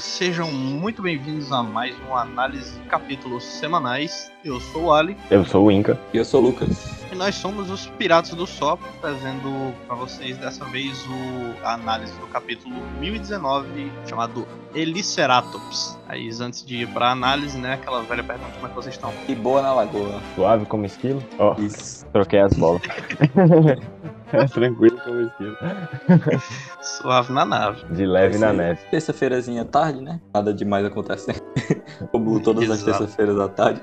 sejam muito bem-vindos a mais uma análise de capítulos semanais. Eu sou o Ali. Eu sou o Inca. E eu sou o Lucas. E nós somos os Piratas do Sop, trazendo para vocês dessa vez o, a análise do capítulo 1019, chamado Eliceratops. Aí, antes de ir pra análise, né, aquela velha pergunta, como é que vocês estão? E boa na lagoa. Suave como esquilo? Ó, Isso. troquei as bolas. É Tranquilo como esquilo. Suave na nave. De leve na Esse- neve. Terça-feirazinha à tarde, né? Nada demais acontecendo. Como todas as Exato. terças-feiras à tarde.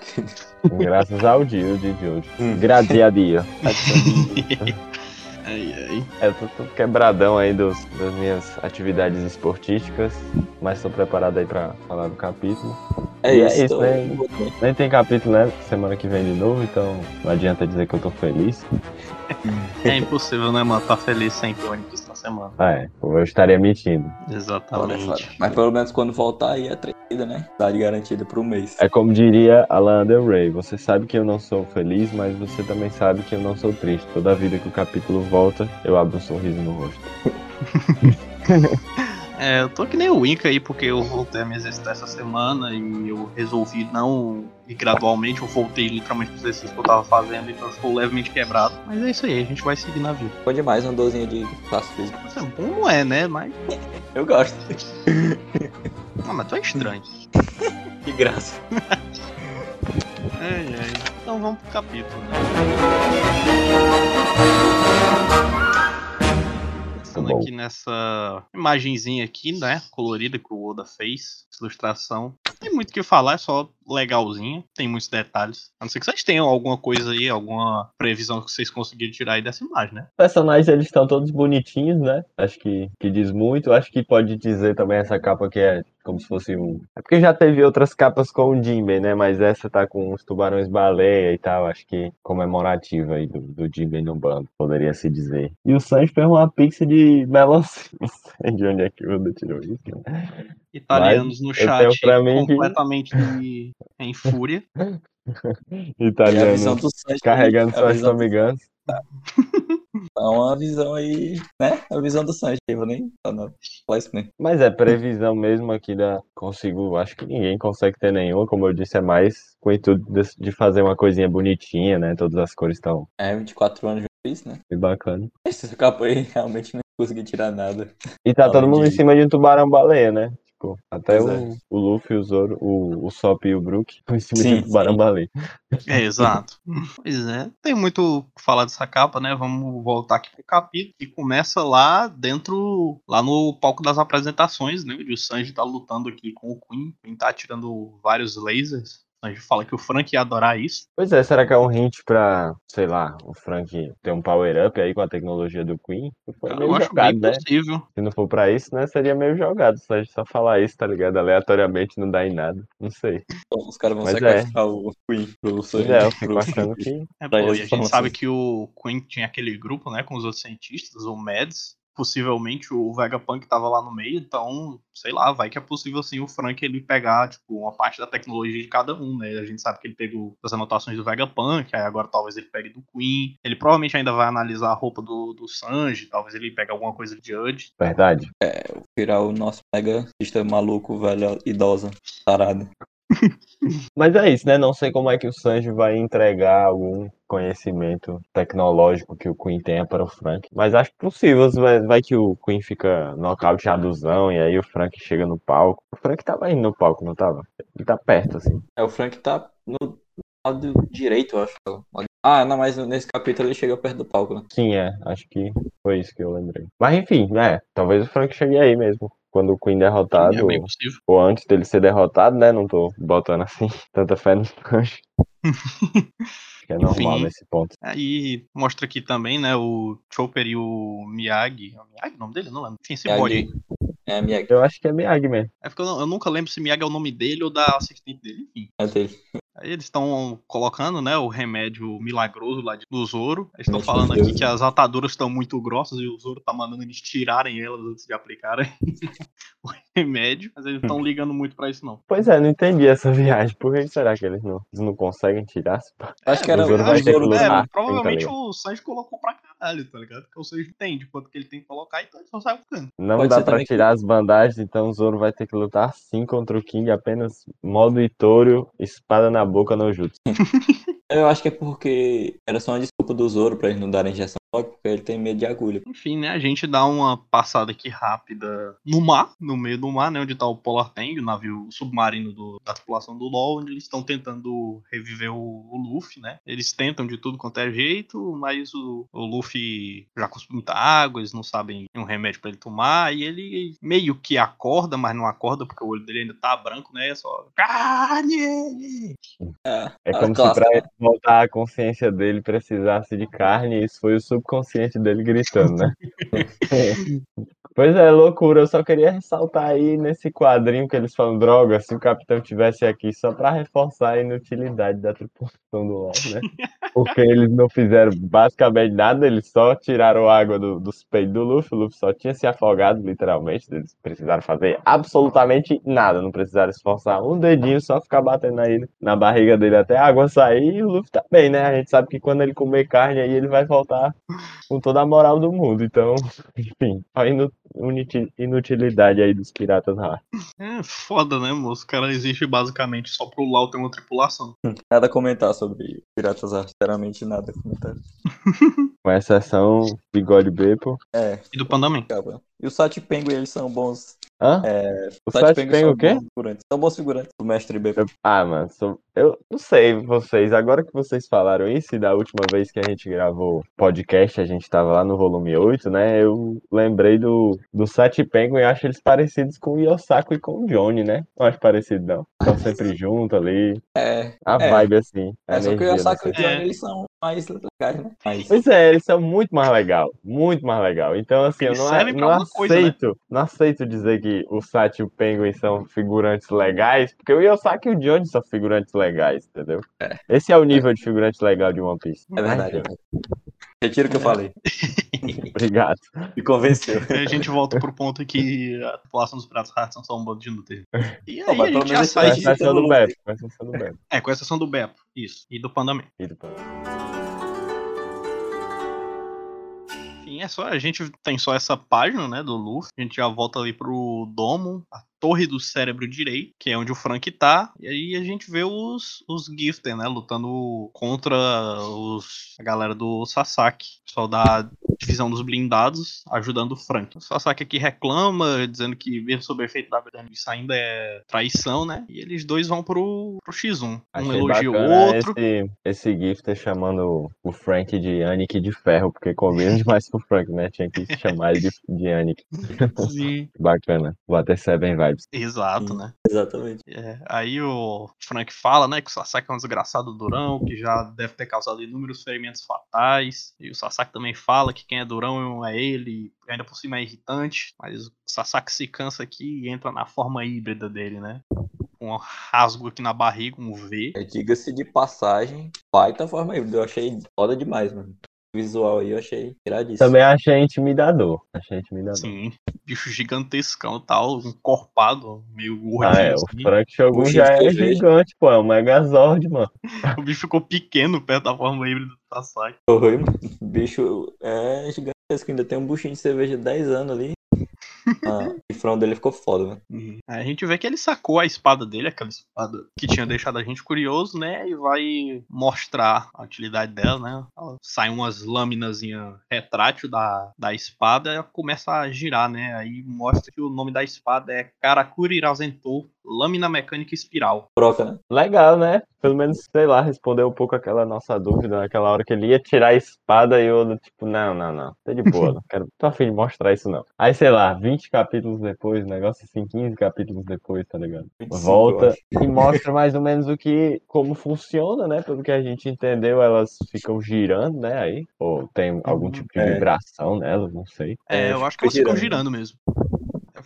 Graças ao dia de hoje. Hum. Graças a dia. Ai, ai. É, Eu tô, tô quebradão aí dos, das minhas atividades esportísticas, mas tô preparado aí pra falar do capítulo. É E é isso. isso, tô- né? Nem tem capítulo, né? Semana que vem de novo, então não adianta dizer que eu tô feliz. É impossível, né, mano? Tá feliz sem na semana. Ah, é. Eu estaria mentindo. Exatamente. Mas pelo menos quando voltar aí é traída, né? Tá de garantida pro mês. É como diria Alan Del Rey, você sabe que eu não sou feliz, mas você também sabe que eu não sou triste. Toda vida que o capítulo volta, eu abro um sorriso no rosto. É, eu tô que nem o Inca aí, porque eu voltei a me exercitar essa semana e eu resolvi não ir gradualmente, eu voltei literalmente pro exercício que eu tava fazendo, então eu estou levemente quebrado. Mas é isso aí, a gente vai seguir na vida. Bom demais, uma dorzinha de classe física. Isso é bom, não é, né? Mas. Eu gosto. Ah, mas tu é estranho. Que graça. Ai, ai. Então vamos pro capítulo, né? Pensando aqui nessa imagenzinha aqui, né? Colorida que o Oda fez, ilustração. Não tem muito o que falar, é só legalzinha, tem muitos detalhes. A não ser que vocês tenham alguma coisa aí, alguma previsão que vocês conseguiram tirar aí dessa imagem, né? Os personagens, eles estão todos bonitinhos, né? Acho que, que diz muito. Acho que pode dizer também essa capa que é como se fosse um... É porque já teve outras capas com o Jinbe, né? Mas essa tá com os tubarões-baleia e tal. Acho que comemorativa aí do, do no bando, poderia se dizer. E o Sanji fez uma pizza de melancia. Não sei de onde é que o Oda tirou isso, né? Italianos no eu tenho chat mim que- completamente em fúria. E a Italiano visão do Sanji. carregando a suas visão, amigas. É uma visão aí, né? A visão do Sanji. Eu vou nem falar isso mesmo. Mas é previsão mesmo aqui da. Consigo. Acho que ninguém consegue ter nenhuma. Como eu disse, é mais com o intuito de, fazer uma coisinha bonitinha, né? Todas as cores estão É, 24 anos de isso, né? bem bacana. Esse capa aí realmente não consegui tirar nada. E tá Além todo mundo de- em cima de um tubarão-baleia, né? Tipo, até o, é. o Luffy, o Zoro, o, o Sop e o Brook estão em cima de Sim, um tubarão-baleia. É, exato. Pois é, tem muito o que falar dessa capa, né? Vamos voltar aqui pro capítulo que começa lá dentro, lá no palco das apresentações, né? Onde o Sanji tá lutando aqui com o Queen. O Queen tá atirando vários lasers. O Sanji fala que o Frank ia adorar isso. Pois é, será que é um hint pra, sei lá, o Frank ter um power-up aí com a tecnologia do Queen? Foi Eu meio acho jogado, bem né? possível. Se não for pra isso, né? Seria meio jogado. Só, só falar isso, tá ligado? Aleatoriamente não dá em nada. Não sei. Então, os caras vão Mas sequestrar o Queen pro Sanji. é, eu fico pro- achando que. É, pô, e a gente sabe que o Queen tinha aquele grupo, né, com os outros cientistas, o Mads. Possivelmente o Vegapunk tava lá no meio, então, sei lá, vai que é possível sim o Frank ele pegar, tipo, uma parte da tecnologia de cada um, né? A gente sabe que ele pegou as anotações do Vegapunk, aí agora talvez ele pegue do Queen. Ele provavelmente ainda vai analisar a roupa do, do Sanji, talvez ele pegue alguma coisa de Judge. Verdade. Virar o nosso mega sistema maluco, velho, idosa, tarado. Mas é isso, né? Não sei como é que o Sanji vai entregar algum conhecimento tecnológico que o Queen tenha para o Frank. Mas acho possível. Vai, vai que o Queen fica nocauteadozão e aí o Frank chega no palco. O Frank tava indo no palco, não tava? Ele tá perto, assim. É, o Frank tá no lado direito, eu acho. Ah, não, mas nesse capítulo ele chega perto do palco, né? Sim, é. Acho que foi isso que eu lembrei. Mas enfim, é. Talvez o Frank chegue aí mesmo. Quando o Queen derrotado. É bem possível. ou antes dele ser derrotado, né? Não tô botando assim tanta fé no Sanji. Acho que é normal Enfim. nesse ponto. Aí mostra aqui também, né, o Chopper e o Miyagi. É o Miyagi o nome dele? Não lembro. Enfim, esse Miyagi. bode. É minha Eu acho que é Miyagi mesmo. É porque eu, não- eu nunca lembro se Miyagi é o nome dele ou da assistente dele, enfim. é dele. Aí eles estão colocando, né, o remédio milagroso lá do Zoro. Eles estão falando aqui que as ataduras estão muito grossas e o Zoro tá mandando eles tirarem elas antes de aplicarem o remédio. Mas eles não estão ligando muito pra isso, não. Pois é, não entendi essa viagem. Por que será que eles não, eles não conseguem tirar? Acho que era o Zoro vai ter que Zoro, lutar. É, provavelmente tá o Sanji colocou pra, caralho, tá ligado? Porque o Seijo entende quanto que ele tem que colocar, então ele só sai ficando. Não Pode dá pra também que- tirar as bandagens, então o Zoro vai ter que lutar sim contra o King, apenas modo Itorio, espada na boca no jutsu. Eu acho que é porque era só uma desculpa do Zoro pra eles não darem injeção porque ele tem medo de agulha. Enfim, né? A gente dá uma passada aqui rápida no mar, no meio do mar, né? Onde tá o Polar Tank, o navio submarino do- da tripulação do LoL, onde eles estão tentando reviver o, o Luffy, né? Eles tentam de tudo quanto é jeito, mas o, o Luffy já cuspiu muita água, eles não sabem um remédio pra ele tomar, e ele meio que acorda, mas não acorda porque o olho dele ainda tá branco, né? É só carne! É, É como se pra ele voltar a consciência dele precisasse de carne, e isso foi o subconsciente dele gritando, né? Pois é, loucura. Eu só queria ressaltar aí nesse quadrinho que eles falam droga, se o capitão tivesse aqui só pra reforçar a inutilidade da tripulação do LoL, né? Porque eles não fizeram basicamente nada, eles só tiraram água do- dos peitos do Luffy, o Luffy só tinha se afogado, literalmente. Eles precisaram fazer absolutamente nada, não precisaram esforçar um dedinho, só ficar batendo aí na barriga dele até a água sair e o Luffy tá bem, né? A gente sabe que quando ele comer carne aí ele vai voltar com toda a moral do mundo. Então, enfim, a inu- uniti- inutilidade aí dos piratas lá. É foda, né, moço? O cara existe basicamente só pro LoL ter uma tripulação. Nada a comentar sobre Piratas Arte, sinceramente nada a comentar. Com exceção Bigode Beppo. É, E do Pandaman. E o Sati Penguin, eles são bons. Hã? É, o Sati são o quê? bons figurantes. São bons figurantes. O mestre B. Eu- ah, mano, sou- eu não sei vocês. Agora que vocês falaram isso, e da última vez que a gente gravou podcast, a gente tava lá no volume 8, né? Eu lembrei do, do Sete Penguin e acho eles parecidos com o Yosako e com o Johnny, né? Não acho parecido, não. Estão sempre juntos ali. É, A É. vibe assim. A é só que o Yosaki e o Johnny, É. eles são mais? Mas, Pois é, eles são muito mais legal, muito mais legal. Então, assim, eu Eles não, servem pra não alguma coisa, né? aceito, não aceito dizer que o Sati e o Penguin são figurantes legais, porque o Yosaki e o Johnny são figurantes legais, entendeu? É. Esse é o nível de figurante legal de One Piece. é verdade. Mas, Retiro o que eu falei. Obrigado. Me convenceu. Aí a gente volta pro ponto que a população dos piratas ratos são só um bando de inúteis. E aí Pô, a gente já sai esse de... exceção do Beppo, com exceção do Beppo. É, com exceção do Beppo, isso. E do Pandaman. E do Panda. Enfim, é só, a gente tem só essa página, né, do Luffy. A gente já volta ali pro domo, torre do cérebro direito, que é onde o Frank tá. E aí a gente vê os, os Gifter, né, lutando contra os, a galera do Sasaki. Pessoal da divisão dos blindados, ajudando o Frank. O Sasaki aqui reclama, dizendo que mesmo sob o efeito da verdade isso ainda é traição, né? E eles dois vão pro, pro X1. Um Achei elogia o outro. esse, esse gifter chamando o Frank de Anik de ferro, porque combina demais com o Frank, né? Tinha que chamar ele de, de Anik. Sim. Bacana. Vou até Seven Vibes. Exato, Sim. né? Exatamente. É, aí o Frank fala, né, que o Sasaki é um desgraçado durão, que já deve ter causado inúmeros ferimentos fatais. E o Sasaki também fala que quem é durão é ele, e ainda por cima é irritante. Mas o Sasaki se cansa aqui e entra na forma híbrida dele, né? Com um rasgo aqui na barriga, um V. É, Diga-se de passagem, baita forma aí. Eu achei foda demais, mano. O visual aí eu achei iradíssimo. Também achei intimidador. Achei intimidador. Assim, bicho gigantescão e tal, encorpado, meio Ah, gordinho. é, o assim. Frank Shogun já é gigante, pô, é um Megazord, mano. O bicho ficou pequeno perto da forma híbrida do Sasaki. Oi. O bicho é gigantesco, ainda tem um buchinho de cerveja de 10 anos ali. Ah, o chifrão dele ficou foda, mano. Aí a gente vê que ele sacou a espada dele, aquela espada que tinha deixado a gente curioso, né? E vai mostrar a utilidade dela, né? Sai umas lâminas retrátil da, da espada começa a girar, né? Aí mostra que o nome da espada é Karakuri Irazentou, Lâmina Mecânica Espiral. Troca, né? Legal, né? Pelo menos, sei lá, respondeu um pouco aquela nossa dúvida naquela hora que ele ia tirar a espada e eu, tipo, não, não, não, tô de boa, não quero, tô afim de mostrar isso não. Aí, sei lá, 20 capítulos depois, negócio assim, 15 capítulos depois, tá ligado? 25, eu Volta e mostra mais ou menos o que, como funciona, né? Pelo que a gente entendeu, elas ficam girando, né? Aí, ou tem algum tipo de É. vibração nelas, não sei. É, É, eu acho que elas ficam girando mesmo.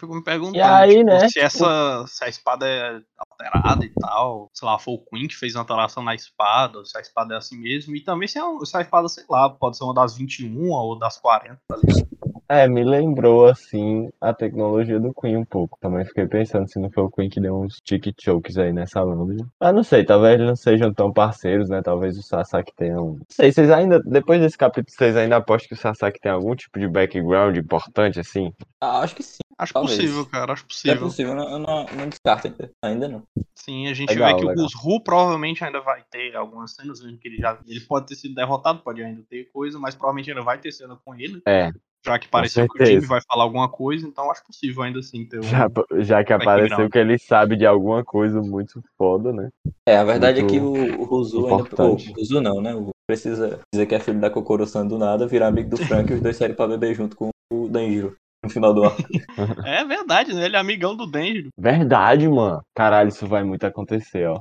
Fico me perguntando E aí, tipo, né, se essa se a espada é alterada e tal, sei lá, foi o Queen que fez uma alteração na espada, ou se a espada é assim mesmo, e também se a, se a espada, sei lá, pode ser uma das 21 ou das 40, tá ligado? É, me lembrou, assim, a tecnologia do Queen um pouco. Também fiquei pensando se não foi o Queen que deu uns chick chokes aí nessa luta. Mas não sei, talvez eles não sejam tão parceiros, né? Talvez o Sasaki tenha um... Não sei, vocês ainda, depois desse capítulo, vocês ainda apostam que o Sasaki tem algum tipo de background importante, assim? Ah, acho que sim. Acho Talvez. possível, cara, acho É possível. possível, eu não, não, descarto ainda. Ainda não. Sim, a gente Legal, vê que legal. o Ru provavelmente ainda vai ter algumas cenas em que ele já. Ele pode ter sido derrotado, pode ainda ter coisa, mas provavelmente ainda vai ter cena com ele. É, Já que pareceu que o time vai falar alguma coisa, então acho possível ainda assim ter um. já, já que apareceu que ele sabe de alguma coisa muito foda, né? É, a verdade é que Muito o, o Ruzu ainda. O Ruzu não, né? O precisa dizer que é filho da Kokoro-san do nada, virar amigo do Frank e os dois saírem pra beber junto com o Danjiro no final do arco. É verdade, né? Ele é amigão do Denji. Verdade, mano. Caralho, isso vai muito acontecer, ó.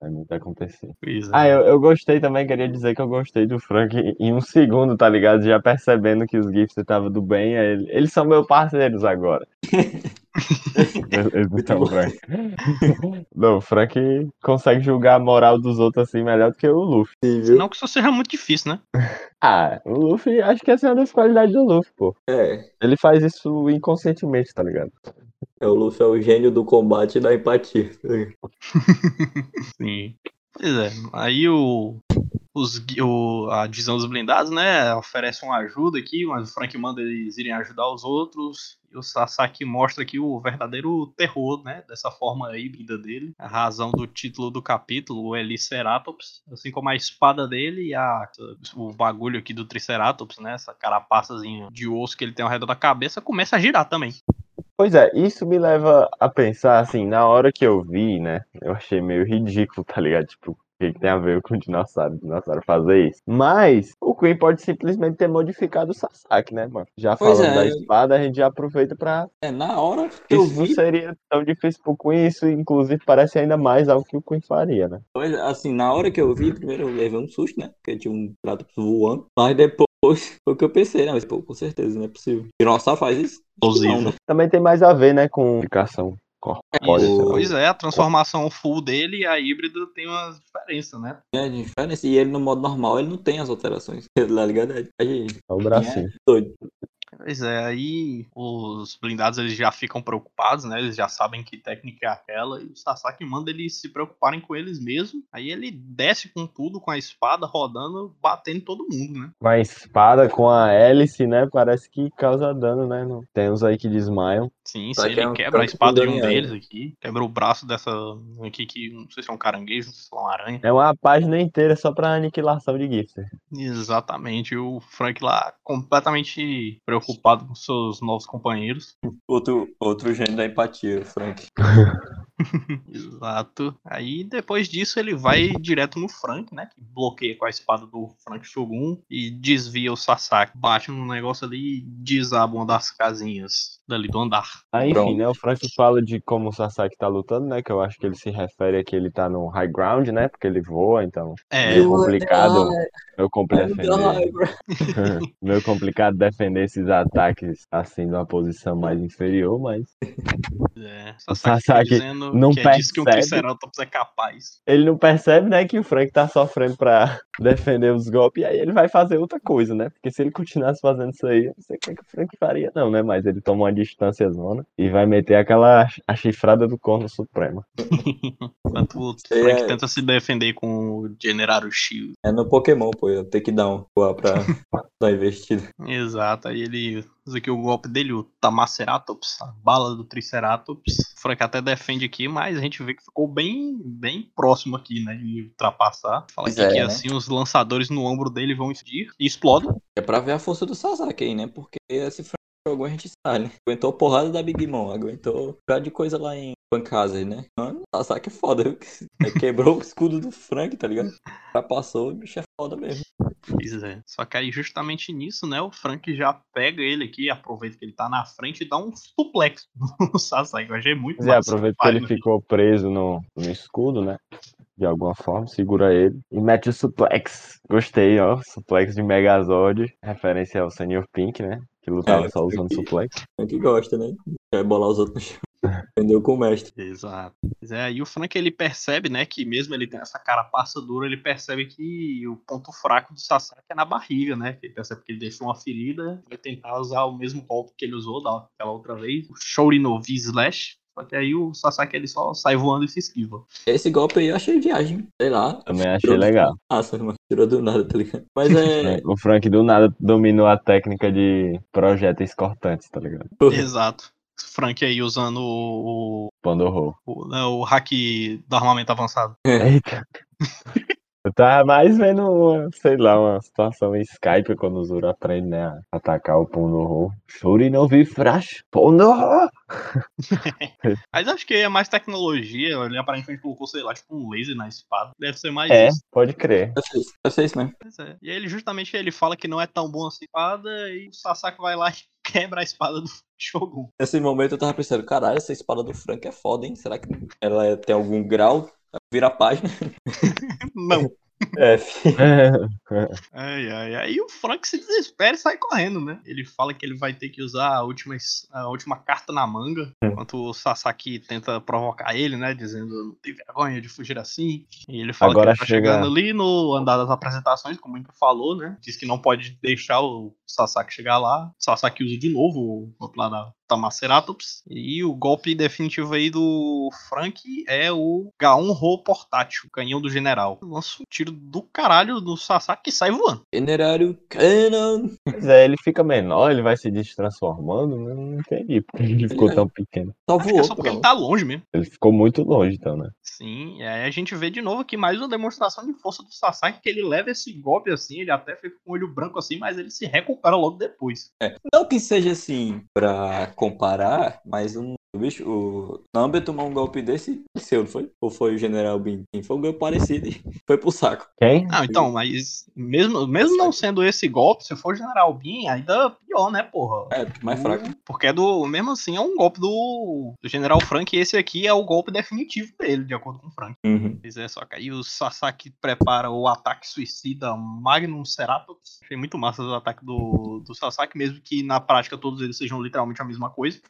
Vai muito acontecer. Pois é. Ah, eu, eu gostei também, queria dizer que eu gostei do Frank em- um segundo, tá ligado? Já percebendo que os GIFs estavam do bem, ele- eles são meus parceiros agora. Bom. Frank. Não, o Frank consegue julgar a moral dos outros assim melhor do que o Luffy. Não que isso seja muito difícil, né? Ah, o Luffy, acho que essa é uma das qualidades do Luffy, pô. É, Ele faz isso inconscientemente, tá ligado? é o Luffy é o gênio do combate e da empatia. Sim. Pois é. Aí o. Os, o, a divisão dos blindados, né? Oferece uma ajuda aqui, mas o Frank manda eles irem ajudar os outros. O Sasaki mostra aqui o verdadeiro terror, né? Dessa forma híbrida dele. A razão do título do capítulo, o Eliceratops. Assim como a espada dele e a, o bagulho aqui do Triceratops, né? Essa carapaçazinha de osso que ele tem ao redor da cabeça, começa a girar também. Pois é, isso me leva a pensar, assim, na hora que eu vi, né? Eu achei meio ridículo, tá ligado? Tipo, que, que tem a ver com o dinossauro, o dinossauro fazer isso? Mas o Queen pode simplesmente ter modificado o Sasaki, né, mano? Já Pois falando é, da eu- espada, a gente já aproveita pra. É, na hora que eu Isso não vi, seria tão difícil pro Queen, isso inclusive parece ainda mais algo que o Queen faria, né? Pois, assim, na hora que eu vi, primeiro eu levei um susto, né? Porque tinha um prato voando. Mas depois foi o que eu pensei, né? Mas, pô, com certeza, não é possível. Dinossauro faz isso? Não, né? Também tem mais a ver, né, com modificação corpórea. Pois é, a transformação full dele e a híbrida tem uma diferença, né? É diferença. E ele no modo normal, ele não tem as alterações. Tá ligado? Aí, É o bracinho. doido. Pois é, aí os blindados eles já ficam preocupados, né? Eles já sabem que técnica é aquela. E o Sasaki manda eles se preocuparem com eles mesmo. Aí ele desce com tudo, com a espada rodando, batendo todo mundo, né? Com a espada, com a hélice, né? Parece que causa dano, né? Não- Tem uns aí que desmaiam. Sim, se que ele é um quebra a espada de um deles aqui, quebra o braço dessa aqui que não sei se é um caranguejo, não sei se é uma aranha. É uma página inteira só pra aniquilação de Gifter. Exatamente, o Frank lá completamente preocupado com seus novos companheiros. Outro, outro gênio da empatia, o Frank. Exato. Aí depois disso ele vai direto no Frank, né? Que bloqueia com a espada do Frank Shogun e desvia o Sasaki. Bate no negócio ali e desaba uma das casinhas dali do andar. Aí, enfim, Pronto. né? O Frank fala de como o Sasaki tá lutando, né? Que eu acho que ele se refere a que ele tá no high ground, né? Porque ele voa, então. É, Meio complicado. Meio, compli- defender, Defender. meio complicado defender esses ataques assim numa posição mais inferior, mas é. O Sasaki, Sasaki dizendo não que é disso que um percebe. Triceratops é capaz. ele não percebe, né, que o Frank tá sofrendo pra defender os golpes, e aí ele vai fazer outra coisa, né? Porque se ele continuasse fazendo isso aí, eu não sei o que, que o Frank faria, não, né? Mas ele toma uma distância zona e vai meter aquela a chifrada do corno supremo. Enquanto o Frank é- tenta se defender com o Generaro Shield. É no Pokémon, pô. Eu tenho que dar um pra dar uma investida. Exato, aí ele usa aqui o golpe dele, o Tamaceratops, a bala do Triceratops. O Frank até defende aqui, mas a gente vê que ficou bem, bem próximo aqui, né, de ultrapassar. Fala aqui é, que né? assim os lançadores no ombro dele vão explodir e explodem. É pra ver a força do Sasaki aí, né? Porque esse Frank jogou a gente sabe, né? Aguentou a porrada da Big Mom, aguentou um de coisa lá em Pancasas, né? Mano, o Sasaki é foda, viu? Aí Quebrou o escudo do Frank, tá ligado? Já passou, o bicho é foda mesmo. Pois é. Só que aí justamente nisso, né, o Frank já pega ele aqui, aproveita que ele tá na frente e dá um suplex no Sasaki. Eu achei muito massa. aproveita que ele ficou preso no, no escudo, né? De alguma forma, segura ele e mete o suplex. Gostei, ó. Suplex de Megazord. Referência ao Senior Pink, né? Que lutava É, só usando porque- suplex. Frank gosta, né? Quer bolar os outros no chão. Aprendeu com o mestre. Exato. Pois é, e o Frank ele percebe, né, que mesmo ele tem essa cara passa dura, ele percebe que o ponto fraco do Sasaki é na barriga, né? Ele percebe que ele deixou uma ferida, vai tentar usar o mesmo golpe que ele usou daquela outra vez, o Shourino V-Slash. Só que aí o Sasaki ele só sai voando e se esquiva. Esse golpe aí eu achei viagem. Sei lá. Também achei legal. Nossa, mano. Tirou do nada, tá ligado? Mas é. O Frank do nada dominou a técnica de projéteis cortantes, tá ligado? Exato. Frank aí usando o, Pandorro. o, né, o hack do armamento avançado. Eita. Eu tava mais vendo, uma, sei lá, uma situação em Skype quando o Zoro aprende, né, a atacar o Pandorro. Shuri não vi flash. Pandorro! Mas acho que é mais tecnologia. Ele aparentemente colocou, sei lá, tipo um laser na espada. Deve ser mais É, isso. pode crer. Eu sei, eu sei isso mesmo. Pois é. E aí ele justamente ele fala que não é tão bom assim a espada e o Sasaki vai lá e quebra a espada do Shogun. Nesse momento eu tava pensando, caralho, essa espada do Frank é foda, hein? Será que ela é- tem algum grau? Vira a página. Não. F. Ai, ai. Aí o Frank se desespera e sai correndo, né? Ele fala que ele vai ter que usar a última, a última carta na manga, enquanto o Sasaki tenta provocar ele, né? Dizendo, não tem vergonha de fugir assim. E ele fala Agora que ele tá chega- chegando ali no andar das apresentações, como Impa falou, né? Diz que não pode deixar o Sasaki chegar lá. O Sasaki usa de novo o golpe lá da Tamaceratops. E o golpe definitivo aí do Frank é o G1 Ro portátil, o canhão do general. Lança um tiro do caralho do Sasaki que sai voando. Generário Cannon. Pois é, ele fica menor, ele vai se destransformando, né? não entendi porque ele ficou tão pequeno. Só Acho que é voou, só porque ele pronto. tá longe mesmo. Ele ficou muito longe, então, né? Sim, e aí a gente vê de novo aqui mais uma demonstração de força do Sasaki, que ele leva esse golpe assim, ele até fica com o olho branco assim, mas ele se recupera logo depois. Não que seja assim pra comparar, mas um bicho, o Number tomou um golpe desse, seu, não foi? Ou foi o General? Sim, Foi um golpe parecido e foi pro saco. Quem? Ah, então, mas mesmo, mesmo não sendo esse golpe, se for General Bean, ainda pior, né, porra? É, mais fraco. Porque é do. Mesmo assim, é um golpe do, do General Frank, e esse aqui é o golpe definitivo dele, de acordo com o Frank. Uhum. Pois é, só que aí o Sasaki prepara o ataque suicida Magnum Ceratops. Achei muito massa o ataque do, do Sasaki, mesmo que na prática todos eles sejam literalmente a mesma coisa.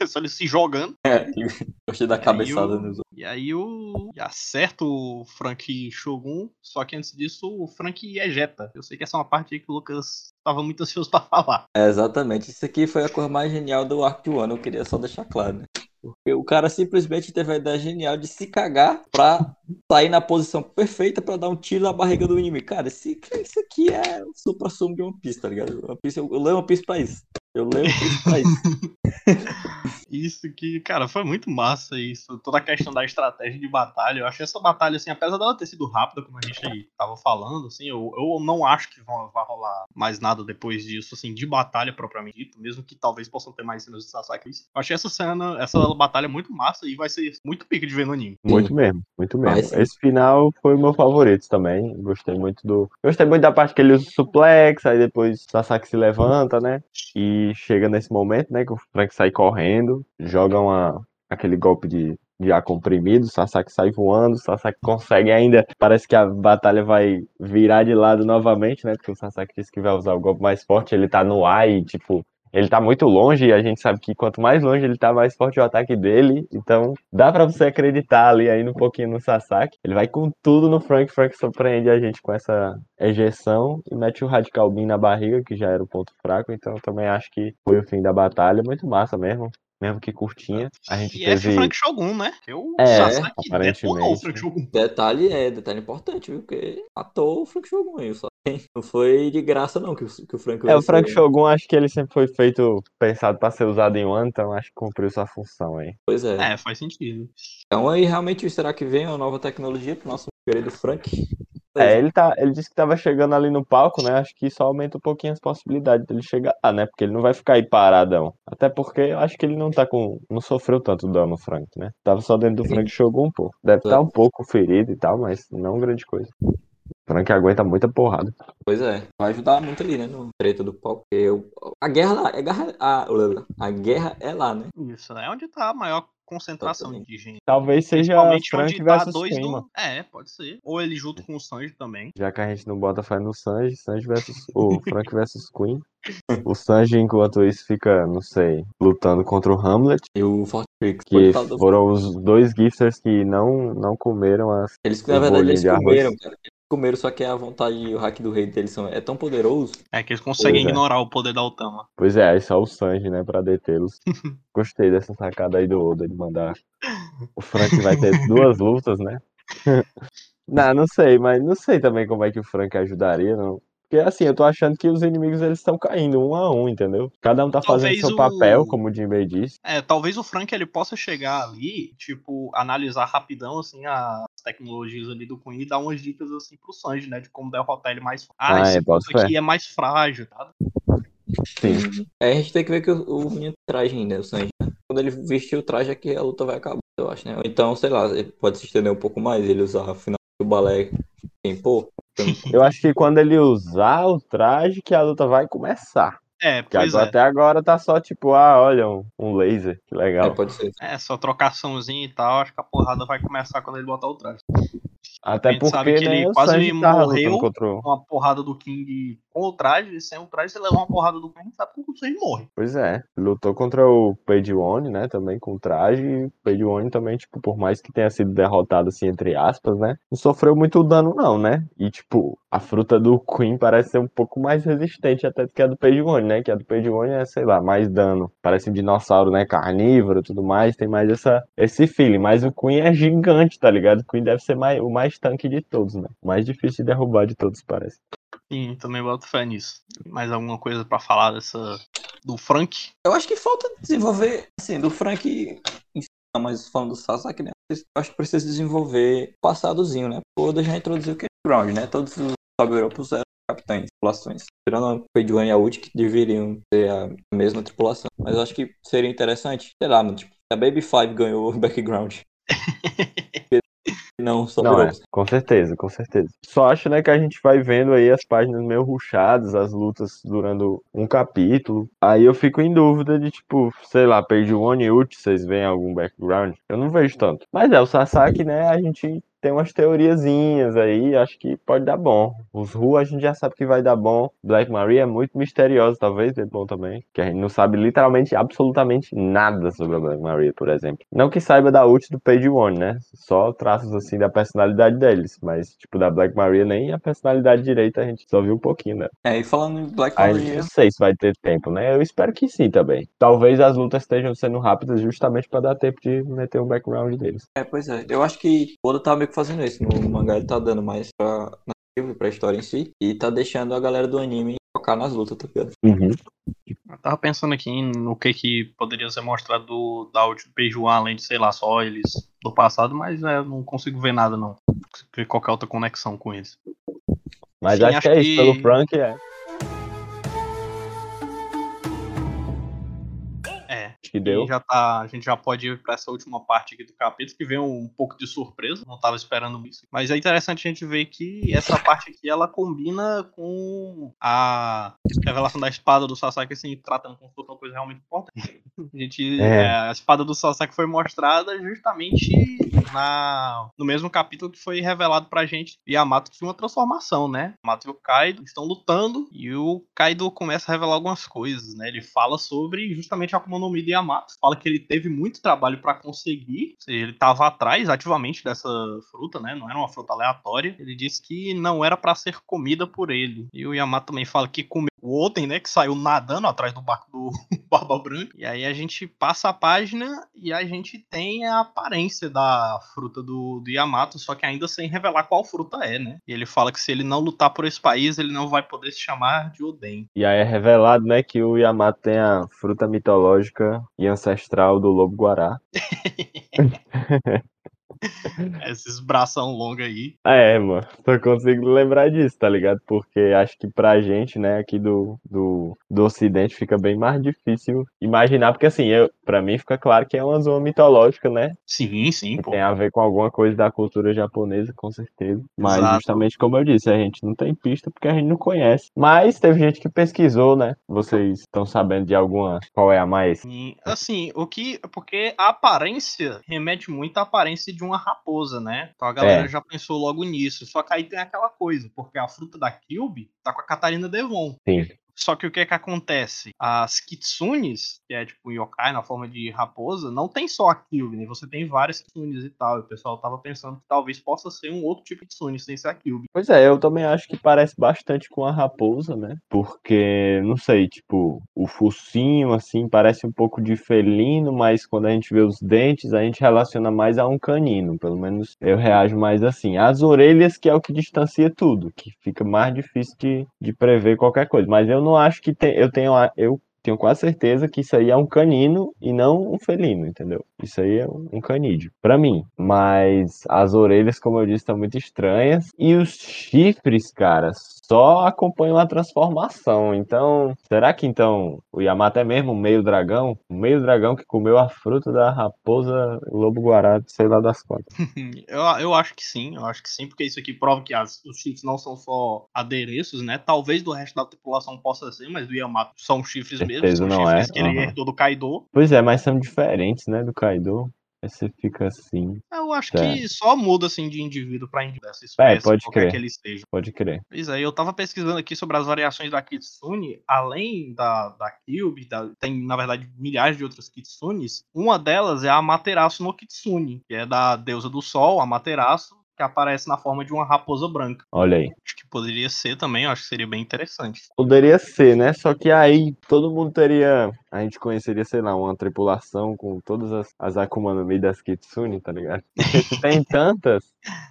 é só ele se jogando. É, gostei da cabeçada o- nos E aí o. e acerta o Frank Shogun. Só que antes disso, o Frank ejeta. Eu sei que essa é uma parte aí que o Lucas tava muito ansioso pra falar. É, exatamente. Isso aqui foi a coisa mais genial do arco de Wano, eu queria só deixar claro, né? Porque o cara simplesmente teve a ideia genial de se cagar pra sair na posição perfeita pra dar um tiro na barriga do inimigo. Cara, esse, isso aqui é o supra-sumo de One Piece, tá ligado? One Piece, eu, eu leio One Piece pra isso. Eu Piece pra isso. Isso que, cara, foi muito massa isso. Toda a questão da estratégia de batalha. Eu achei essa batalha, assim, apesar dela ter sido rápida, como a gente aí tava falando, assim, eu, eu não acho que vão, vai rolar mais nada depois disso, assim, de batalha propriamente dito, mesmo que talvez possam ter mais cenas de Sasaki. Eu achei essa cena, essa batalha muito massa e vai ser muito pique de ver no anime. Muito mesmo, muito mesmo. Esse final foi o meu favorito também. Gostei muito do. Gostei muito da parte que ele usa o suplex, aí depois Sasaki se levanta, né? E chega nesse momento, né? Que o Frank sai correndo, joga uma, aquele golpe de, de ar comprimido, o Sasaki sai voando, o Sasaki consegue ainda. Parece que a batalha vai virar de lado novamente, né? Porque o Sasaki disse que vai usar o golpe mais forte, ele tá no ar e, tipo. Ele tá muito longe e a gente sabe que quanto mais longe ele tá, mais forte o ataque dele. Então, dá pra você acreditar ali ainda um pouquinho no Sasaki. Ele vai com tudo no Frank. Frank surpreende a gente com essa ejeção e mete o Radical Beam na barriga, que já era o ponto fraco. Então, eu também acho que foi o fim da batalha. Muito massa mesmo. Mesmo que curtinha. A gente E é teve. Frank Shogun, né? Que o É, Sasaki aparentemente. Frank Shogun. Detalhe é, detalhe importante, viu? Porque matou o Frank Shogun aí, só. Não foi de graça, não, que o, que o Frank É, o Frank. Shogun, acho que ele sempre foi feito, pensado pra ser usado em um ano, então acho que cumpriu sua função aí. Pois é. É, faz sentido. Então aí realmente será que vem uma nova tecnologia pro nosso querido Frank? É, ele, tá, ele disse que tava chegando ali no palco, né? Acho que isso aumenta um pouquinho as possibilidades dele chegar lá, né? Porque ele não vai ficar aí paradão. Até porque eu acho que ele não tá com. Não sofreu tanto dano, o Frank, né? Tava só dentro do. Frank Shogun um pouco. Deve estar um pouco ferido e tal, mas não grande coisa. O Frank aguenta muita porrada. Pois é, vai ajudar muito ali, né, no treta do palco. Porque eu- a guerra lá, a guerra, a, a guerra é lá, né? Isso, é onde tá a maior concentração de gente. Talvez seja Frank onde tá versus dois Queen, do... É, pode ser. Ou ele junto com o Sanji também. Já que a gente não bota fé no Sanji, Sanji versus. O Frank versus Queen. O Sanji, enquanto isso, fica, não sei, lutando contra o Hamlet. E o Forte Trix, Que foram os dois gifters que não, não comeram as. Eles, na verdade, eles comeram, cara. Comeram, só que a vontade e o hack do rei deles são, é tão poderoso. É que eles conseguem Pois é. ignorar o poder da Otama. Pois é, aí só o Sanji, né, pra detê-los. Gostei dessa sacada aí do Oda de mandar. O Frank vai ter duas lutas, né? não, não sei, mas não sei também como é que o Frank ajudaria, não. Porque assim, eu tô achando que os inimigos eles estão caindo um a um, entendeu? Cada um tá fazendo Talvez seu o- papel, como o Jinbei disse. É, talvez o Frank ele possa chegar ali, tipo, analisar rapidão, assim, as tecnologias ali do Queen e dar umas dicas, assim, pro Sanji, né? De como derrotar ele mais Ah, Ah, esse é, boto ponto aqui é mais frágil, tá? Sim. É, a gente tem que ver que o, o menino traje ainda, o Sanji. Quando ele vestir o traje é que a luta vai acabar, eu acho, né? Então, sei lá, ele pode se estender um pouco mais, ele usar o final do balé tempo. Eu acho que quando ele usar o traje que a luta vai começar. É, Porque pois agora- é. até agora tá só tipo, ah, olha, um, um laser, que É, legal. pode ser. É, só trocaçãozinha e tal, acho que a porrada vai começar quando ele botar o traje. Até gente sabe porque, que ele né, o quase Sanji tava morreu. o... Uma porrada do King com o traje, e sem o traje, você levar uma porrada do King, sabe que o Sanji morre. Pois é, lutou contra o Page One, né, também com traje, e o Page One também, tipo, por mais que tenha sido derrotado, assim, entre aspas, né, não sofreu muito dano não, né, e, tipo, a fruta do Queen parece ser um pouco mais resistente até do que a do Page One, né, que a do Page One é, sei lá, mais dano, parece um dinossauro, né, carnívoro e tudo mais, tem mais essa, esse feeling, mas o Queen é gigante, tá ligado, o Queen deve ser mais, o mais tanque de todos, né, o mais difícil de derrubar de todos, parece. Sim, também boto fé nisso. Mais alguma coisa pra falar dessa. do Frank? Eu acho que falta desenvolver, assim, do Frank, mas falando do Sasaki, né? Eu acho que precisa desenvolver o passadozinho, né? O Oda já introduziu o que é ground, né? Todos os sub-grupos eram capitães, tripulações. Tirando o Peijuan e a Uchi, que deveriam ter a mesma tripulação. Mas eu acho que seria interessante, sei lá, mano, tipo, a Baby Five ganhou o background. não, só Não, é, com certeza, com certeza. Só acho, né, que a gente vai vendo aí as páginas meio ruchadas, as lutas durando um capítulo. Aí eu fico em dúvida de, tipo, sei lá, Page One e Uchi, vocês veem algum background? Eu não vejo tanto. Mas é, o Sasaki, né, a gente tem umas teoriazinhas aí, acho que pode dar bom. Os Ru a gente já sabe que vai dar bom. Black Maria é muito misteriosa, talvez dê bom também. Que a gente não sabe literalmente, absolutamente nada sobre a Black Maria, por exemplo. Não que saiba da ult do Page One, né? Só traços assim da personalidade deles. Mas, tipo, da Black Maria nem a personalidade direita a gente só viu um pouquinho, né? É, e falando em Black Aí Maria, não sei se vai ter tempo, né? Eu espero que sim também. Talvez as lutas estejam sendo rápidas justamente para dar tempo de meter o background deles. É, pois é. Eu acho que o Oda tá meio que fazendo isso. No mangá ele tá dando mais pra narrativa, pra história em si. E tá deixando a galera do anime focar nas lutas, tá ligado? Uhum. Eu tava pensando aqui no que que poderia ser mostrado do, da ult do Peijuan, além de, sei lá, só eles do passado, mas é, não consigo ver nada, não. Não consigo ver qualquer outra conexão com eles. Mas Sim, acho, acho que é isso. que- Pelo Frank, é. Que deu. E já tá, a gente já pode ir pra essa última parte aqui do capítulo, que veio um pouco de surpresa, não tava esperando isso. Mas é interessante a gente ver que essa parte aqui, ela combina com a revelação da espada do Sasaki, assim, tratando como se fosse uma coisa realmente importante. A gente, É. é, a espada do Sasaki foi mostrada justamente na, no mesmo capítulo que foi revelado pra gente que Yamato tinha uma transformação, né? Yamato e o Kaido estão lutando e o Kaido começa a revelar algumas coisas, né? Ele fala sobre justamente a Akuma no Mi de Yamato, fala que ele teve muito trabalho pra conseguir, ou seja, ele tava atrás ativamente dessa fruta, né? Não era uma fruta aleatória. Ele disse que não era pra ser comida por ele. E o Yamato também fala que comeu o Oden, né, que saiu nadando atrás do barco do Barba Branca. E aí a gente passa a página e a gente tem a aparência da fruta do, do Yamato, só que ainda sem revelar qual fruta é, né? E ele fala que se ele não lutar por esse país, ele não vai poder se chamar de Oden. E aí é revelado, né, que o Yamato tem a fruta mitológica e ancestral do lobo guará. Esses bração longo aí. É, mano, só consigo lembrar disso, tá ligado? Porque acho que pra gente, né, aqui do, do, do ocidente fica bem mais difícil imaginar, porque assim, eu, pra mim fica claro que é uma zona mitológica, né? Sim, sim, pô. tem a ver com alguma coisa da cultura japonesa, com certeza. Mas Exato. justamente como eu disse, a gente não tem pista porque a gente não conhece. Mas teve gente que pesquisou, né? Vocês estão sabendo de alguma qual é a mais? Assim, o que. Porque a aparência remete muito à aparência de uma raposa, né? Então a galera É. já pensou logo nisso. Só que aí tem aquela coisa, porque a fruta da Kyubi tá com a Catarina Devon. Sim. Só que o que é que acontece? As kitsunes, que é tipo yokai na forma de raposa, não tem só a Kyubi, né? Você tem várias kitsunes e tal. E o pessoal tava pensando que talvez possa ser um outro tipo de kitsune sem ser a Kyubi. Pois é, eu também acho que parece bastante com a raposa, né? Porque, não sei, tipo, o focinho, assim, parece um pouco de felino, mas quando a gente vê os dentes, a gente relaciona mais a um canino. Pelo menos eu reajo mais assim. As orelhas, que é o que distancia tudo, que fica mais difícil de, de prever qualquer coisa. Mas eu não acho que tem, eu tenho. Eu tenho quase certeza que isso aí é um canino e não um felino, entendeu? Isso aí é um canídeo, para mim. Mas as orelhas, como eu disse, estão muito estranhas. E os chifres, cara, só acompanham a transformação. Então, será que então o Yamato é mesmo um meio dragão? Um meio dragão que comeu a fruta da raposa lobo guará, sei lá das quantas. eu, eu acho que sim, eu acho que sim, porque isso aqui prova que as, os chifres não são só adereços, né? Talvez do resto da tripulação possa ser, mas do Yamato são chifres mesmo Certeza são não chifres é. que ele Aham. herdou do Kaido. Pois é, mas são diferentes, né, do Kaido. Aí você fica assim, Eu acho Tá. que só muda assim de indivíduo pra indivíduo essa É, espécie, pode qualquer crer. que ele esteja. pode crer. Pois é, eu tava pesquisando aqui sobre as variações da Kitsune, além da, da Kyubi, da- tem na verdade milhares de outras Kitsunes. Uma delas é a Amaterasu no Kitsune, que é da deusa do sol, Amaterasu, que aparece na forma de uma raposa branca. Olha aí. Acho que poderia ser também, acho que seria bem interessante. Poderia ser, né? Só que aí todo mundo teria. A gente conheceria, sei lá, uma tripulação com todas as, as Akuma no Mi das Kitsune, tá ligado? Tem tantas,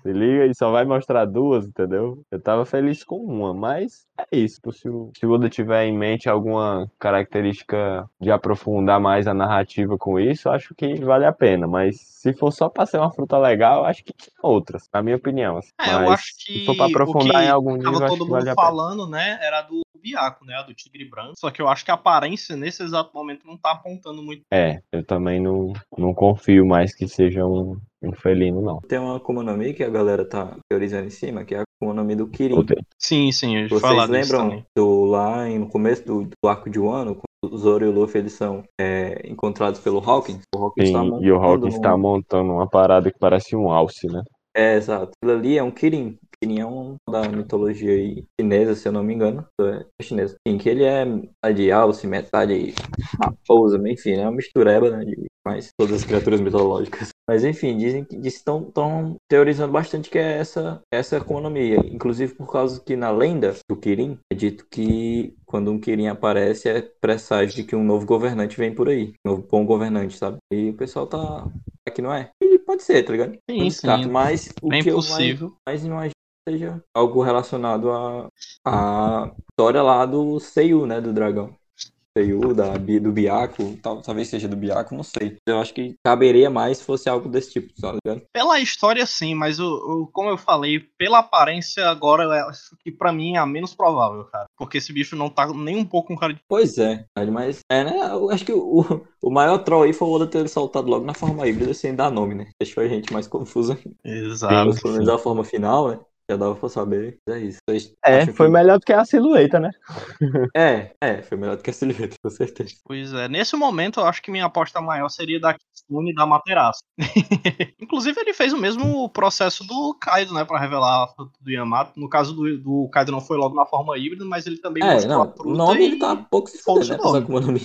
se liga, e só vai mostrar duas, entendeu? Eu tava feliz com uma, mas é isso. Se o, se o Oda tiver em mente alguma característica de aprofundar mais a narrativa com isso, acho que vale a pena. Mas se for só pra ser uma fruta legal, acho que tinha outras, na minha opinião. assim. É, eu Mas acho que se for pra aprofundar em algum nível, Tava todo que mundo vale falando, né? Era do Biaco, né? Do Tigre Branco. Só que eu acho que a aparência nesse exato momento não tá apontando muito. É, eu também não, não confio mais que seja um, um felino, não. Tem uma Akuma no Mi que a galera tá teorizando em cima, que é a Akuma no Mi do Kirin. Sim, sim, eu Vocês lembram do lá em- no começo do, do arco de Wano, quando o Zoro e o Luffy eles são é, encontrados pelo Hawkins? O Hawkins Sim, tá e o Hawkins um- tá montando uma parada que parece um alce, né? É, exato. Aquilo ali é um Kirin. É um da mitologia aí chinesa, se eu não me engano. É chinesa. Sim, que ele é metade alce, metade raposa, enfim, é uma mistureba, né? De mais todas as criaturas mitológicas. Mas enfim, dizem que estão teorizando bastante que é essa, essa economia. Inclusive por causa que na lenda do Kirin é dito que quando um Kirin aparece é presságio de que um novo governante vem por aí. Um novo bom governante, sabe? E o pessoal tá. Aqui não é? E pode ser, tá ligado? Sim, descarto, sim. Mas o Bem que eu mais, possível. mais imagino seja algo relacionado à a, história lá do Seiyu, né? Do dragão. Seiyu, da, do Biaco, tal, talvez seja do Biaco, não sei. Eu acho que caberia mais se fosse algo desse tipo, tá ligado? Pela história, sim, mas o, o- como eu falei, pela aparência, agora eu acho que pra mim é a menos provável, cara. Porque esse bicho não tá nem um pouco com cara de. Pois é, mas é, né? Eu acho que o, o maior troll aí foi o Oda ter soltado logo na forma híbrida sem dar nome, né? Deixou a gente mais confusa. Exato. Pelo menos a forma final, né? Já dava pra saber. É isso. Vocês É, foi que- melhor do que a silhueta, né? É, é, foi melhor do que a silhueta, com certeza. Pois é, nesse momento eu acho que minha aposta maior seria da Kitsune e da Materaço. Inclusive ele fez o mesmo processo do Kaido, né, Pra revelar a fruta do Yamato. No caso do, do Kaido não foi logo na forma híbrida, mas ele também É, mostrou não, a fruta o nome e... ele tá pouco se foda-se fudendo, né? nome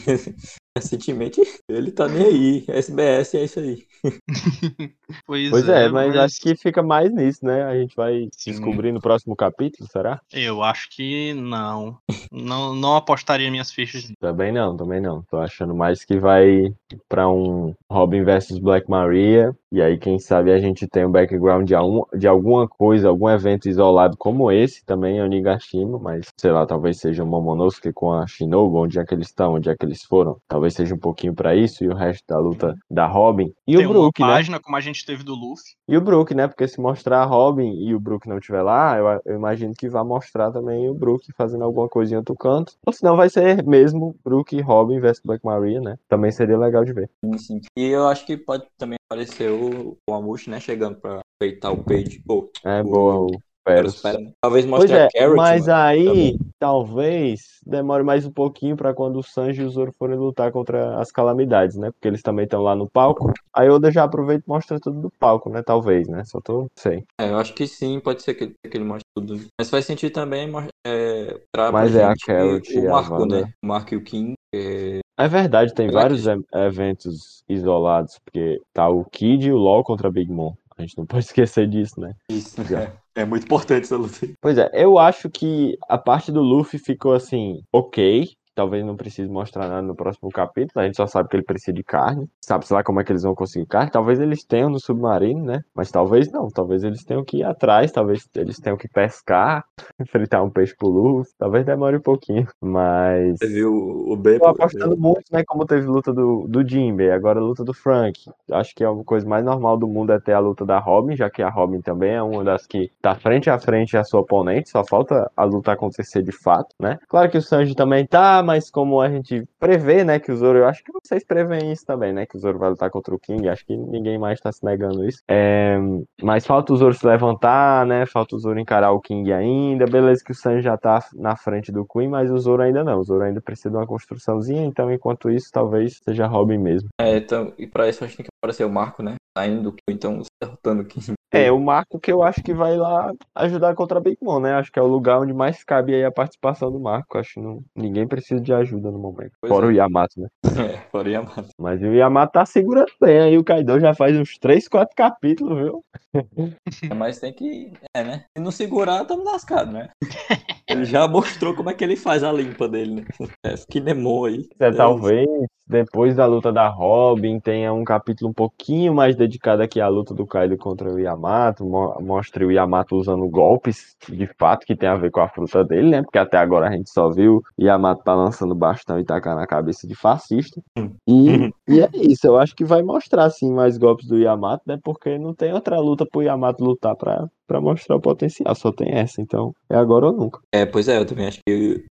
recentemente ele tá nem aí. SBS é isso aí. Pois, Pois é, mas acho que fica mais nisso, né? A gente vai Sim. descobrir no próximo capítulo, será? Eu acho que não. não. Não apostaria minhas fichas. Também não, também não. Tô achando mais que vai pra um Robin versus Black Maria. E aí, quem sabe, a gente tem um background de, algum, de alguma coisa, algum evento isolado como esse, também é Onigashima, mas sei lá, talvez seja o Momonosuke com a Shinobu, onde é que eles estão, onde é que eles foram. Talvez seja um pouquinho pra isso, e o resto da luta da Robin. E Tem o Brook, uma né? página, como a gente teve do Luffy. E o Brook, né? Porque se mostrar a Robin e o Brook não estiver lá, eu, eu imagino que vai mostrar também o Brook fazendo alguma coisa em outro canto. Ou senão vai ser mesmo Brook e Robin versus Black Maria, né? Também seria legal de ver. Sim, sim. E eu acho que pode também aparecer o, o Amushi, né? Chegando pra peitar o Page. Pô, É O- boa. o- Né? Talvez Pois mostre é, a Carrot, mas mano, aí também. talvez demore mais um pouquinho pra quando o Sanji e o Zoro forem lutar contra as calamidades, né? Porque eles também estão lá no palco. Aí Oda já aproveita e mostra tudo do palco, né? Talvez, né? Só tô, sei. É, eu acho que sim, pode ser que, que ele mostre tudo. Mas faz sentido também é, pra, Mas pra é a Carrot e o a Marco, né? O Marco e o King. é, É verdade, tem Será vários que- eventos isolados, porque tá o Kid e o LoL contra Big Mom. A gente não pode esquecer disso, né? Isso. Já. É muito importante essa luta. Pois é, eu acho que a parte do Luffy ficou assim, ok. Talvez não precise mostrar nada no próximo capítulo. A gente só sabe que ele precisa de carne. Sabe, sei lá, como é que eles vão conseguir carne. Talvez eles tenham no submarino, né? Mas talvez não. Talvez eles tenham que ir atrás. Talvez eles tenham que pescar, fritar um peixe pro Luffy. Talvez demore um pouquinho. Mas. Você viu o B? Tô apostando muito, né? Como teve luta do, do Jinbe, agora a luta do Frank. Acho que é a coisa mais normal do mundo é ter a luta da Robin, já que a Robin também é uma das que tá frente a frente a sua oponente, só falta a luta acontecer de fato, né? Claro que o Sanji também tá, mas como a gente prevê, né, que o Zoro, eu acho que vocês preveem isso também, né, que o Zoro vai lutar contra o King, acho que ninguém mais tá se negando isso. É, mas falta o Zoro se levantar, né, falta o Zoro encarar o King ainda, beleza que o Sanji já tá na frente do Queen, mas o Zoro ainda não, o Zoro ainda precisa de uma construçãozinha, então enquanto isso, talvez seja Robin mesmo. É, então, e pra isso acho que tem que aparecer o Marco, né? Saindo do King, então derrotando o King. É, o Marco que eu acho que vai lá ajudar contra a Big Mom, né? Acho que é o lugar onde mais cabe aí a participação do Marco. Acho que não, ninguém precisa de ajuda no momento. Pois Fora é. o Yamato, né? É, fora Yamato. Mas o Yamato tá segurando bem. Aí o Kaido já faz uns 3, 4 capítulos, viu? Mas tem que. É, né? Se não segurar, tamo lascado, né? Ele já mostrou como é que ele faz a limpa dele, né? É, Kinemon aí. É, talvez depois da luta da Robin tenha um capítulo um pouquinho mais dedicado aqui à luta do Kaido contra o Yamato. Mo- Mostre o Yamato usando golpes de fato que tem a ver com a fruta dele, né? Porque até agora a gente só viu o Yamato balançando bastão e tacar na cabeça de fascista. E, e é isso, eu acho que vai mostrar sim mais golpes do Yamato, né? Porque não tem outra luta pro Yamato lutar pra, pra mostrar o potencial, só tem essa. Então é agora ou nunca. É, pois é, eu também acho que.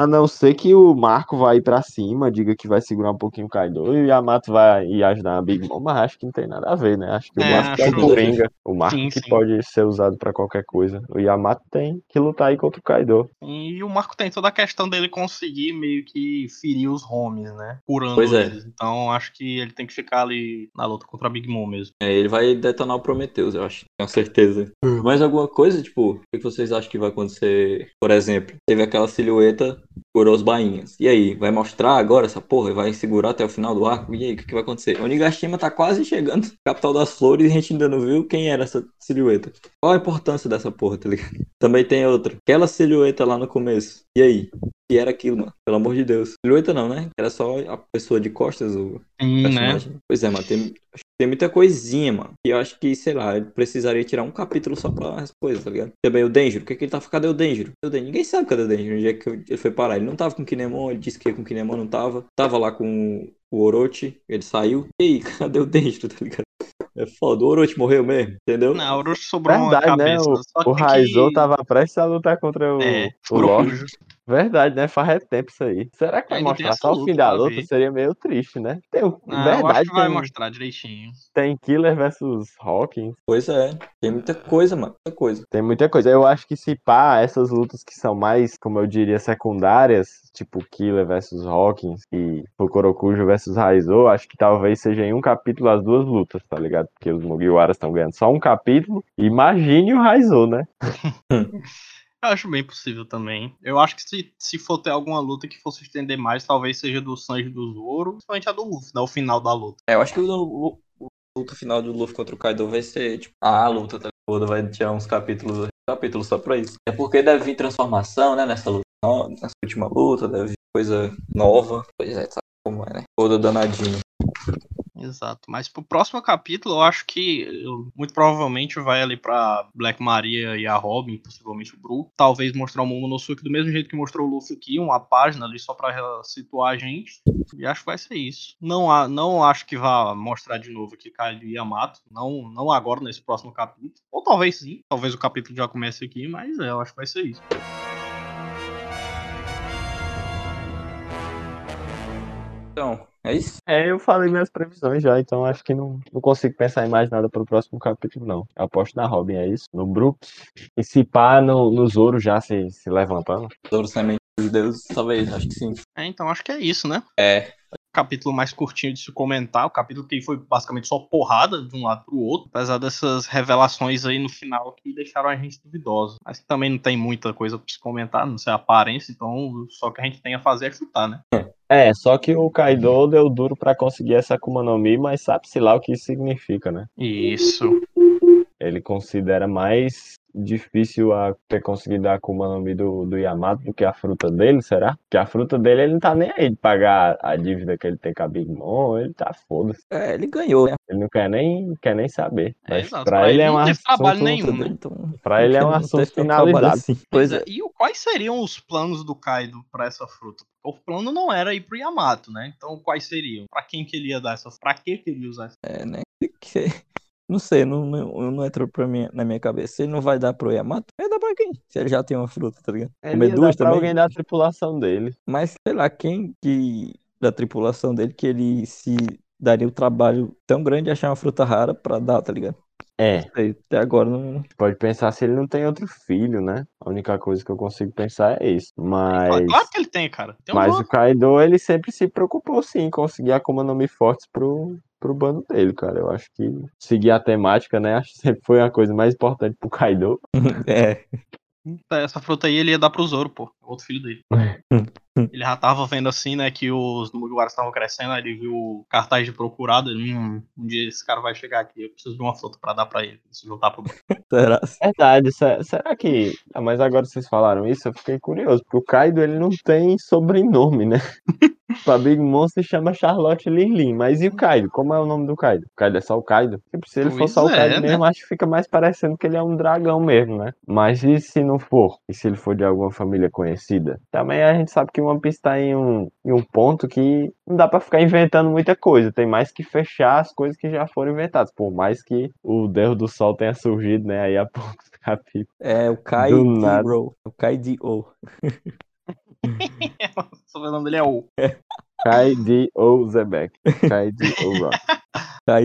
A não ser que o Marco vai ir pra cima, diga que vai segurar um pouquinho o Kaido e o Yamato vai ir ajudar a Big Mom, mas acho que não tem nada a ver, né? Acho que o É, Marco é o Coringa, o Marco Sim, que sim. pode ser usado pra qualquer coisa. O Yamato tem que lutar aí contra o Kaido. E o Marco tem toda a questão dele conseguir meio que ferir os homies, né? Curando Pois é. eles. Então acho que ele tem que ficar ali na luta contra a Big Mom mesmo. É, ele vai detonar o Prometheus, eu acho. Tenho certeza. Mais alguma coisa, tipo, o que vocês acham que vai acontecer? Por exemplo, teve aquela silhueta por os bainhas. E aí, vai mostrar agora essa porra? Vai segurar até o final do arco? E aí, o que, que vai acontecer? O Onigashima tá quase chegando, capital das flores, e a gente ainda não viu quem era essa silhueta. Qual a importância dessa porra, tá ligado? Também tem outra. Aquela silhueta lá no começo. E aí? Que era aquilo, mano? Pelo amor de Deus. Silhueta não, né? Era só a pessoa de costas, o Sim, né? personagem. Pois é, mano, tem, tem muita coisinha, mano. E eu acho que, sei lá, ele precisaria tirar um capítulo só pra as coisas, tá ligado? Também o Denjiro. O que, que ele tá? Cadê o Denjiro? Cadê o Denjiro? Ninguém sabe cadê o Denjiro. Onde é que ele foi parar? Ele não tava com o Kinemon, ele disse que ia com o Kinemon, não tava. Tava lá com o Orochi, ele saiu. E aí, cadê o Denjiro, tá ligado? É foda, o Orochi morreu mesmo, entendeu? Na Orochi sobrou uma Verdade, né? cabeça. O, só o tem Raizou que... tava prestes a lutar contra o, É, o Lorde. Verdade, né? Faz é tempo isso aí. Será que vai tem mostrar só o fim da luta? ver. Seria meio triste, né? Tem, o- Ah, eu verdade, acho que vai tem, mostrar direitinho. tem Killer versus Hawkins. Pois é, tem muita coisa, mano, muita coisa. Tem muita coisa. Eu acho que se pá, essas lutas que são mais, como eu diria, secundárias, tipo Killer versus Hawkins e Fukorokujo versus Raizou, acho que talvez seja em um capítulo as duas lutas, tá ligado? Porque os Mugiwaras estão ganhando só um capítulo. Imagine o Raizou, né? Eu acho bem possível também. Eu acho que se, se for ter alguma luta que fosse estender mais, talvez seja do Sanji do Zoro, principalmente a do Luffy, né? O final da luta. É, eu acho que o, o, luta final do Luffy contra o Kaido vai ser, tipo, a luta, tá ligado? O Oda vai tirar uns capítulos, capítulos só pra isso. É porque deve vir transformação, né, nessa luta, nessa última luta, deve vir coisa nova. Pois é, sabe como é, né? Oda danadinho. Exato. Mas pro próximo capítulo, eu acho que muito provavelmente vai ali pra Black Maria e a Robin, possivelmente o Bru. Talvez mostrar o Momonosuke do mesmo jeito que mostrou o Luffy aqui, uma página ali só pra situar a gente. E acho que vai ser isso. Não, não acho que vá mostrar de novo aqui Kaido e Yamato. Não, não agora, nesse próximo capítulo. Ou talvez sim. Talvez o capítulo já comece aqui, mas é, eu acho que vai ser isso. Então, É isso? É, eu falei minhas previsões já, então acho que não, não consigo pensar em mais nada pro próximo capítulo, não. Eu aposto na Robin, é isso? No Brooks. E se pá, no, no Zoro já se, se levantando. Zoro semente deuses, talvez, acho que sim. É, então acho que é isso, né? É. capítulo mais curtinho de se comentar, o capítulo que foi basicamente só porrada de um lado pro outro, apesar dessas revelações aí no final que deixaram a gente duvidoso. Mas também não tem muita coisa pra se comentar, não sei a aparência, então só que a gente tem a fazer é chutar, né? É, só que o Kaido deu duro pra conseguir essa Akuma no Mi, mas sabe-se lá o que isso significa, né? Isso. Ele considera mais difícil a ter conseguido a Akuma no Mi do, do Yamato do que a fruta dele, será? Porque a fruta dele, ele não tá nem aí de pagar a dívida que ele tem com a Big Mom, ele tá foda-se. É, ele ganhou, né? Ele não quer nem, quer nem saber. É, Mas exato. pra ele é um assunto, trabalho nenhum, né? Então, pra ele é um assunto finalizado. assim. Pois é. E quais seriam os planos do Kaido pra essa fruta? O plano não era ir pro Yamato, né? Então quais seriam? Pra quem que ele ia dar essa Pra que que ele ia usar essa É, né? Que- Não sei, não, não, não entrou pra mim, na minha cabeça. Se ele não vai dar pro Yamato, vai dar pra quem? Se ele já tem uma fruta, tá ligado? Ele pra também? alguém da tripulação dele. Mas sei lá, quem que da tripulação dele que ele se daria o trabalho tão grande de achar uma fruta rara pra dar, tá ligado? É, Até agora não. pode pensar se ele não tem outro filho, né? A única coisa que eu consigo pensar é isso. Mas, Claro, claro que ele tem, cara. Tem um mas o Kaido, ele sempre se preocupou sim em conseguir Akuma no Mi fortes pro, pro bando dele, cara. Eu acho que seguir a temática, né? Acho que sempre foi a coisa mais importante pro Kaido. É, Essa fruta aí ele ia dar pro Zoro, pô. Outro filho dele. Ele já tava vendo assim, né, que os Mugiwaras estavam crescendo, aí ele viu o cartaz de procurado, ele, hum, um dia esse cara vai chegar aqui, eu preciso de uma fruta pra dar pra ele, preciso voltar pro será? Verdade, se- será que. Ah, mas agora vocês falaram isso, eu fiquei curioso, porque o Kaido ele não tem sobrenome, né? A Big Mom se chama Charlotte Lilin, mas e o Kaido? Como é o nome do Kaido? O Kaido é só o Kaido? Tipo, se ele for Pois só o é, Kaido né? mesmo, acho que fica mais parecendo que ele é um dragão mesmo, né? Mas e se não for? E se ele for de alguma família conhecida? Também a gente sabe que One Piece tá em um, em um ponto que não dá pra ficar inventando muita coisa, tem mais que fechar as coisas que já foram inventadas, por mais que o Deus do Sol tenha surgido, né, aí há poucos capítulos. É o Kai Do nada. D-O. O Kai D-O. O sobrenome dele é O. Kai D. O. Zebek. Kai D.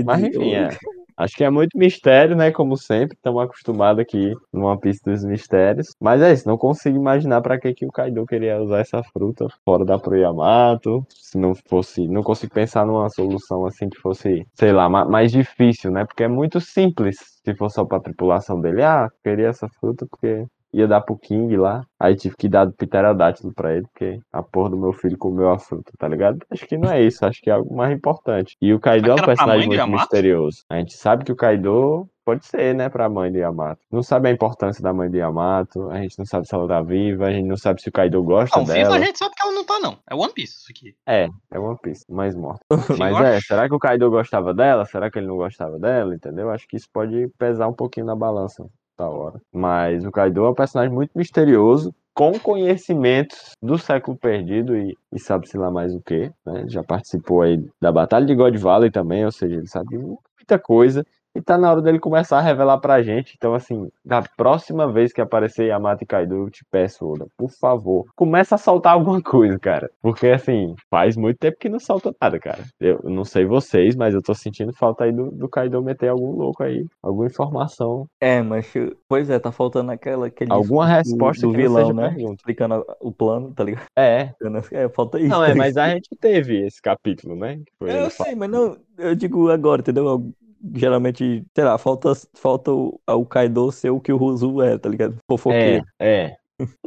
Mas enfim, é. Acho que é muito mistério, né? Como sempre, estamos acostumados aqui numa pista dos mistérios. Mas é isso, não consigo imaginar para que, que o Kaido queria usar essa fruta fora da pro Yamato. Se não fosse. Não consigo pensar numa solução assim que fosse, sei lá, ma- mais difícil, né? Porque é muito simples se for só pra tripulação dele. Ah, queria essa fruta porque ia dar pro King lá. Aí tive que dar do pterodátilo pra ele, porque a porra do meu filho comeu a fruta, tá ligado? Acho que não é isso, acho que é algo mais importante. E o Kaido é um personagem muito Yamato? misterioso. A gente sabe que o Kaido pode ser, né, pra mãe de Yamato. Não sabe a importância da mãe de Yamato, a gente não sabe se ela tá viva, a gente não sabe se o Kaido gosta Não, viva dela. a gente sabe que ela não tá, não. É One Piece isso aqui. É, é One Piece, mais morta. Mas é, acho- será que o Kaido gostava dela? Será que ele não gostava dela? Entendeu? Acho que isso pode pesar um pouquinho na balança da hora. Mas o Kaido é um personagem muito misterioso, com conhecimentos do século perdido e, e sabe-se lá mais o que, né? Já participou aí da Batalha de God Valley também, ou seja, ele sabe muita coisa. E tá na hora dele começar a revelar pra gente. Então, assim, da próxima vez que aparecer Yamato e Kaido, eu te peço, Oda, por favor, começa a soltar alguma coisa, cara. Porque, assim, faz muito tempo que não solta nada, cara. Eu não sei vocês, mas eu tô sentindo falta aí do, do Kaido meter algum louco aí, alguma informação, É, mas pois é, tá faltando aquela aquele alguma resposta do que vilão, né? pergunta. Explicando o plano, tá ligado? É, É, falta isso. não, é, mas a gente teve esse capítulo, né? eu sei, falando. mas não, eu digo agora, entendeu? Geralmente, sei lá, falta, falta o, o Kaido ser o que o Ruzu é, tá ligado? É, Fofoqueiro. é.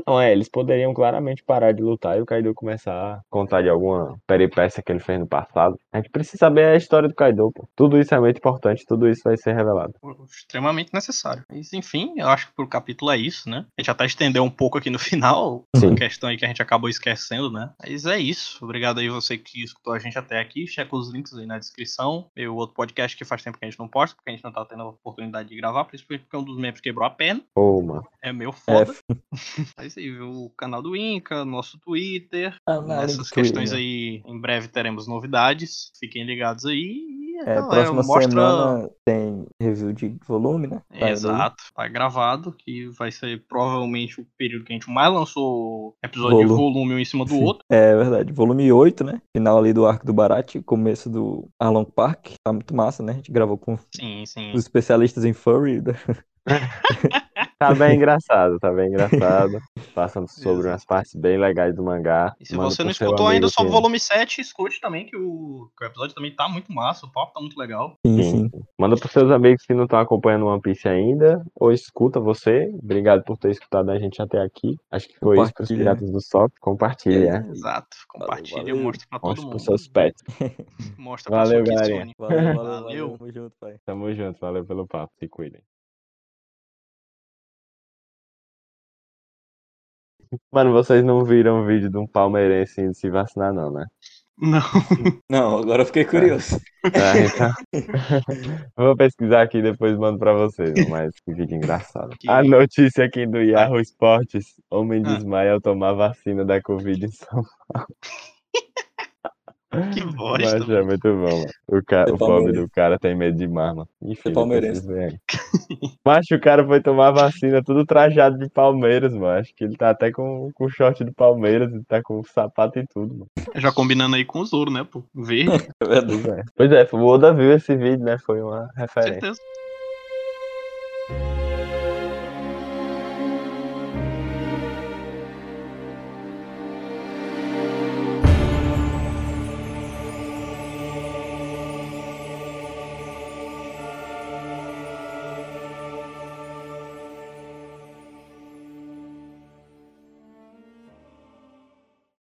Não, é, eles poderiam claramente parar de lutar e o Kaido começar a contar de alguma peripécia que ele fez no passado. A gente precisa saber a história do Kaido, pô. Tudo isso é muito importante, tudo isso vai ser revelado. extremamente necessário. Mas enfim, eu acho que pro capítulo é isso, né? A gente até estendeu um pouco aqui no final, Sim. uma questão aí que a gente acabou esquecendo, né? Mas é isso. Obrigado aí você que escutou a gente até aqui. Checa os links aí na descrição. O outro podcast que faz tempo que a gente não posta, porque a gente não tá tendo a oportunidade de gravar, principalmente porque um dos membros quebrou a perna. Pô, mano. É É, foda. É isso aí, viu? O canal do Inca, nosso Twitter. Ah, não, Nessas link questões Twitter. aí, em breve teremos novidades. Fiquem ligados aí. E É, galera, próxima mostra. semana tem review de volume, né? Vai Exato, tá gravado, que vai ser provavelmente o período que a gente mais lançou episódio de Volume. volume um em cima do outro. É verdade. Volume 8, né? Final ali do arco do Barat, começo do Arlong Park. Tá muito massa, né? A gente gravou com Sim, sim. os especialistas em furry. Tá bem engraçado, tá bem engraçado. Passando sobre Exato. umas partes bem legais do mangá. E se Manda você não escutou ainda só o volume 7, escute também, que o, que o episódio também tá muito massa, o papo tá muito legal. Sim, Sim. Manda pros seus amigos que não estão acompanhando One Piece ainda, ou escuta você. Obrigado por ter escutado a gente até aqui. Acho que foi isso pros? Piratas do Sol. Compartilha. É, Exato. Compartilha, valeu. mostra pra todo Mostra mundo. pros seus pets. Mostra pra Valeu, galerinha. Valeu, valeu, Valeu. valeu. Tamo junto, pai. Tamo junto, valeu pelo papo. Se cuidem. Mano, vocês não viram o vídeo de um palmeirense indo se vacinar, não, né? Não. Não, agora eu fiquei curioso. É, então... Vou pesquisar aqui e depois mando pra vocês, mas que vídeo engraçado. Que- A notícia aqui do Yahoo Esportes: Homem Ah. desmaia ao tomar vacina da Covid em São Que Mas bosta. é muito bom, mano. O, ca... Ser o pobre do cara tem medo de mar, mano. Enfim, palmeirense. Macho, o cara foi tomar vacina tudo trajado de Palmeiras, mano. Acho que ele tá até com, com o short do Palmeiras, ele tá com o sapato e tudo, mano. Já combinando aí com o Zoro, né, pô? Verde, É. Pois é, o Oda viu esse vídeo, né? Foi uma com referência. certeza.